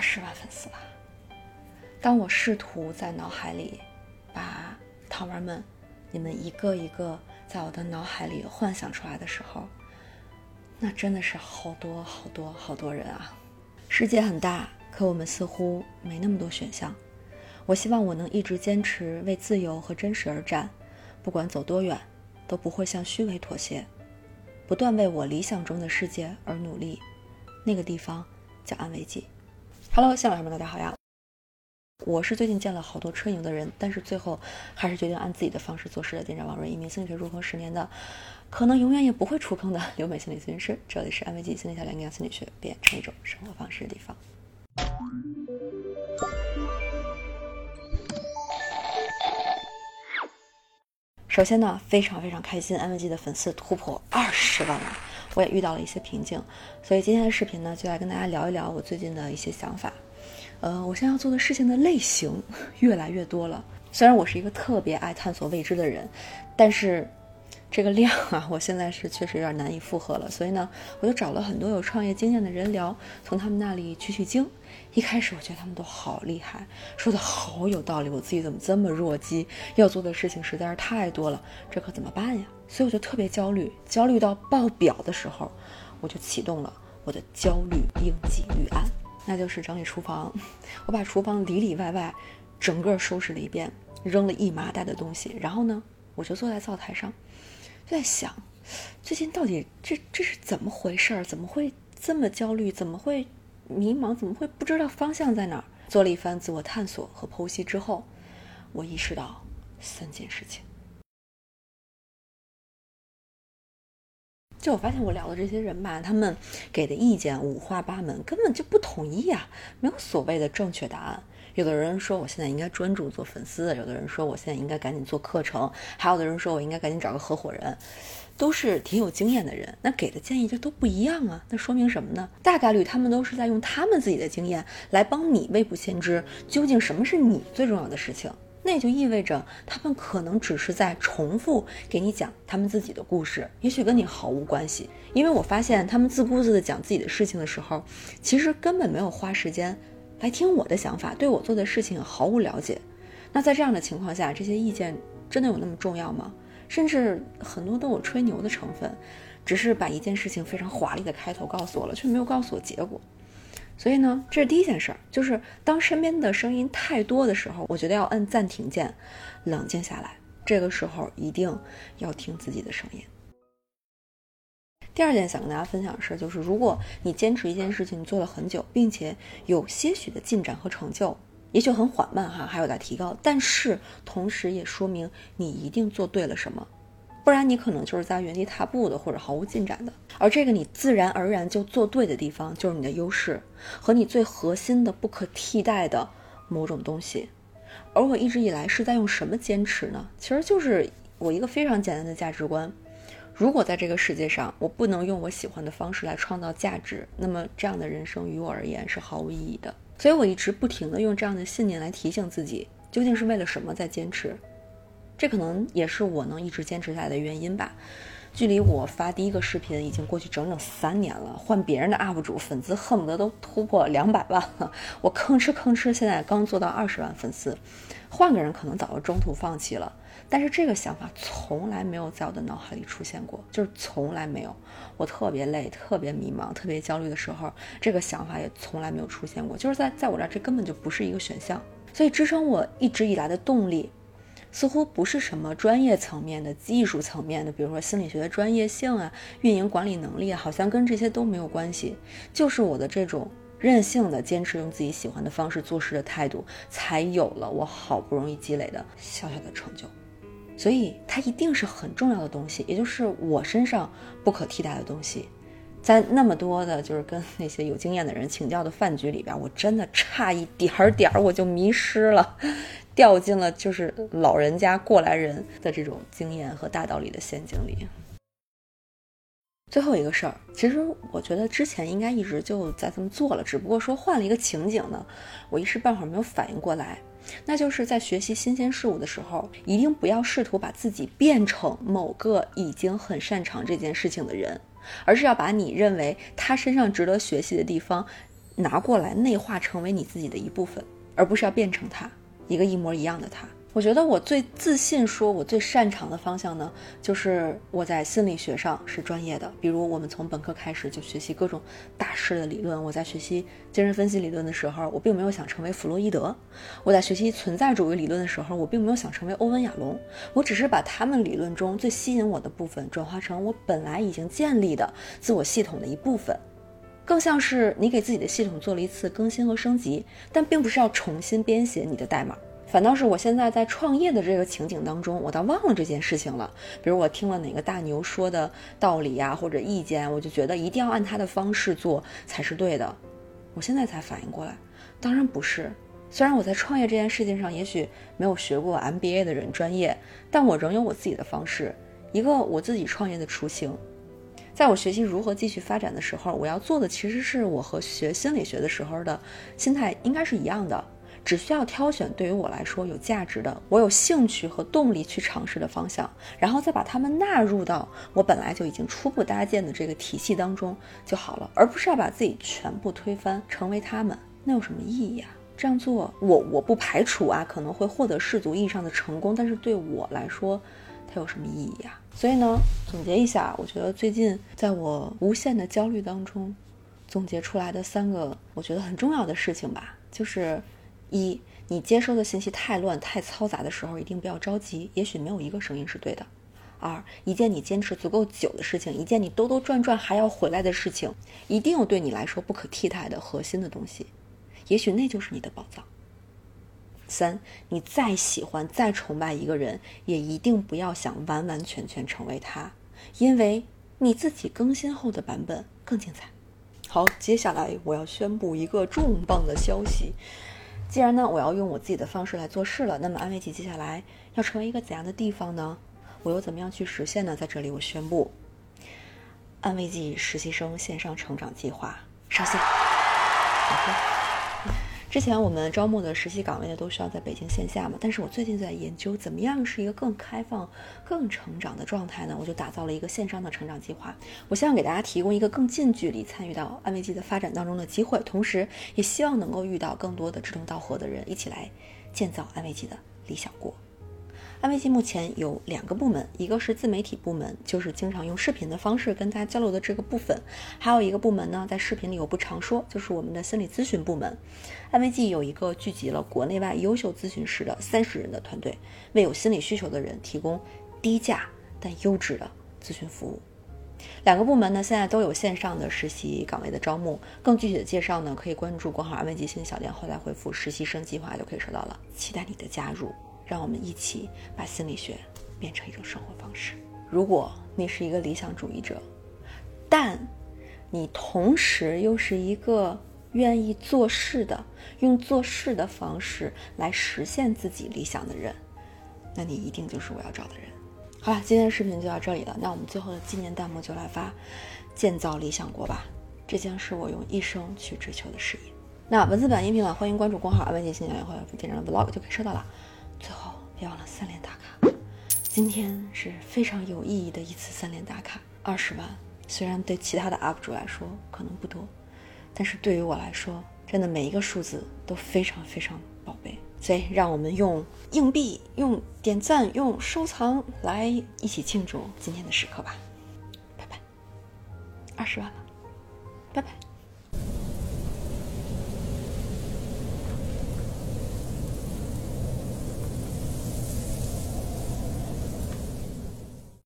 十万粉丝吧。当我试图在脑海里把糖丸们、你们一个一个在我的脑海里幻想出来的时候，那真的是好多好多好多人啊！世界很大，可我们似乎没那么多选项。我希望我能一直坚持为自由和真实而战，不管走多远，都不会向虚伪妥协，不断为我理想中的世界而努力。那个地方叫安慰剂。Hello，新老师们，大家好呀！我是最近见了好多车营的人，但是最后还是决定按自己的方式做事的店长王瑞，一名心理学入坑十年的，可能永远也不会出坑的留美心理咨询师。这里是安慰剂心理小练营养心理学变成一种生活方式的地方。首先呢，非常非常开心，安慰剂的粉丝突破二十万了。我也遇到了一些瓶颈，所以今天的视频呢，就来跟大家聊一聊我最近的一些想法。呃，我现在要做的事情的类型越来越多了。虽然我是一个特别爱探索未知的人，但是这个量啊，我现在是确实有点难以负荷了。所以呢，我就找了很多有创业经验的人聊，从他们那里取取经。一开始我觉得他们都好厉害，说的好有道理，我自己怎么这么弱鸡？要做的事情实在是太多了，这可怎么办呀？所以我就特别焦虑，焦虑到爆表的时候，我就启动了我的焦虑应急预案，那就是整理厨房。我把厨房里里外外整个收拾了一遍，扔了一麻袋的东西，然后呢，我就坐在灶台上，在想，最近到底这这是怎么回事儿？怎么会这么焦虑？怎么会？迷茫怎么会不知道方向在哪儿？做了一番自我探索和剖析之后，我意识到三件事情。就我发现，我聊的这些人吧，他们给的意见五花八门，根本就不统一啊，没有所谓的正确答案。有的人说我现在应该专注做粉丝，有的人说我现在应该赶紧做课程，还有的人说我应该赶紧找个合伙人。都是挺有经验的人，那给的建议就都不一样啊。那说明什么呢？大概率他们都是在用他们自己的经验来帮你未卜先知，究竟什么是你最重要的事情。那也就意味着他们可能只是在重复给你讲他们自己的故事，也许跟你毫无关系。因为我发现他们自顾自的讲自己的事情的时候，其实根本没有花时间来听我的想法，对我做的事情毫无了解。那在这样的情况下，这些意见真的有那么重要吗？甚至很多都有吹牛的成分，只是把一件事情非常华丽的开头告诉我了，却没有告诉我结果。所以呢，这是第一件事儿，就是当身边的声音太多的时候，我觉得要摁暂停键，冷静下来。这个时候一定要听自己的声音。第二件想跟大家分享的事就是，如果你坚持一件事情做了很久，并且有些许的进展和成就。也许很缓慢哈，还有待提高，但是同时也说明你一定做对了什么，不然你可能就是在原地踏步的，或者毫无进展的。而这个你自然而然就做对的地方，就是你的优势和你最核心的、不可替代的某种东西。而我一直以来是在用什么坚持呢？其实就是我一个非常简单的价值观：如果在这个世界上我不能用我喜欢的方式来创造价值，那么这样的人生于我而言是毫无意义的。所以，我一直不停地用这样的信念来提醒自己，究竟是为了什么在坚持。这可能也是我能一直坚持下来的原因吧。距离我发第一个视频已经过去整整三年了，换别人的 UP 主粉丝恨不得都突破两百万了，我吭哧吭哧，现在刚做到二十万粉丝，换个人可能早就中途放弃了。但是这个想法从来没有在我的脑海里出现过，就是从来没有。我特别累、特别迷茫、特别焦虑的时候，这个想法也从来没有出现过。就是在在我这儿，这根本就不是一个选项。所以支撑我一直以来的动力，似乎不是什么专业层面的、技术层面的，比如说心理学的专业性啊、运营管理能力啊，好像跟这些都没有关系。就是我的这种任性的坚持，用自己喜欢的方式做事的态度，才有了我好不容易积累的小小的成就。所以它一定是很重要的东西，也就是我身上不可替代的东西。在那么多的，就是跟那些有经验的人请教的饭局里边，我真的差一点儿点儿我就迷失了，掉进了就是老人家过来人的这种经验和大道理的陷阱里。最后一个事儿，其实我觉得之前应该一直就在这么做了，只不过说换了一个情景呢，我一时半会儿没有反应过来。那就是在学习新鲜事物的时候，一定不要试图把自己变成某个已经很擅长这件事情的人，而是要把你认为他身上值得学习的地方拿过来内化成为你自己的一部分，而不是要变成他一个一模一样的他。我觉得我最自信，说我最擅长的方向呢，就是我在心理学上是专业的。比如我们从本科开始就学习各种大师的理论。我在学习精神分析理论的时候，我并没有想成为弗洛伊德；我在学习存在主义理论的时候，我并没有想成为欧文亚龙。我只是把他们理论中最吸引我的部分，转化成我本来已经建立的自我系统的一部分，更像是你给自己的系统做了一次更新和升级，但并不是要重新编写你的代码。反倒是我现在在创业的这个情景当中，我倒忘了这件事情了。比如我听了哪个大牛说的道理呀，或者意见，我就觉得一定要按他的方式做才是对的。我现在才反应过来，当然不是。虽然我在创业这件事情上也许没有学过 MBA 的人专业，但我仍有我自己的方式，一个我自己创业的雏形。在我学习如何继续发展的时候，我要做的其实是我和学心理学的时候的心态应该是一样的。只需要挑选对于我来说有价值的、我有兴趣和动力去尝试的方向，然后再把它们纳入到我本来就已经初步搭建的这个体系当中就好了，而不是要把自己全部推翻，成为他们，那有什么意义啊？这样做，我我不排除啊，可能会获得世俗意义上的成功，但是对我来说，它有什么意义啊？所以呢，总结一下，我觉得最近在我无限的焦虑当中，总结出来的三个我觉得很重要的事情吧，就是。一，你接收的信息太乱、太嘈杂的时候，一定不要着急，也许没有一个声音是对的。二，一件你坚持足够久的事情，一件你兜兜转转还要回来的事情，一定有对你来说不可替代的核心的东西，也许那就是你的宝藏。三，你再喜欢、再崇拜一个人，也一定不要想完完全全成为他，因为你自己更新后的版本更精彩。好，接下来我要宣布一个重磅的消息。既然呢，我要用我自己的方式来做事了，那么安慰剂接下来要成为一个怎样的地方呢？我又怎么样去实现呢？在这里，我宣布，安慰剂实习生线上成长计划上线。之前我们招募的实习岗位呢，都需要在北京线下嘛。但是我最近在研究，怎么样是一个更开放、更成长的状态呢？我就打造了一个线上的成长计划。我希望给大家提供一个更近距离参与到安慰剂的发展当中的机会，同时也希望能够遇到更多的志同道合的人，一起来建造安慰剂的理想国。安慰剂目前有两个部门，一个是自媒体部门，就是经常用视频的方式跟大家交流的这个部分；还有一个部门呢，在视频里我不常说，就是我们的心理咨询部门。安慰剂有一个聚集了国内外优秀咨询师的三十人的团队，为有心理需求的人提供低价但优质的咨询服务。两个部门呢，现在都有线上的实习岗位的招募，更具体的介绍呢，可以关注“国号安慰剂心理小店”，后台回复“实习生计划”就可以收到了。期待你的加入。让我们一起把心理学变成一种生活方式。如果你是一个理想主义者，但你同时又是一个愿意做事的，用做事的方式来实现自己理想的人，那你一定就是我要找的人。好了，今天的视频就到这里了。那我们最后的纪念弹幕就来发“建造理想国”吧，这将是我用一生去追求的事业。那文字版、音频版，欢迎关注公号“安慰姐新娘”或者“店长的 vlog” 就可以收到了。最后，别忘了三连打卡。今天是非常有意义的一次三连打卡，二十万。虽然对其他的 UP 主来说可能不多，但是对于我来说，真的每一个数字都非常非常宝贝。所以，让我们用硬币、用点赞、用收藏来一起庆祝今天的时刻吧。拜拜，二十万了，拜拜。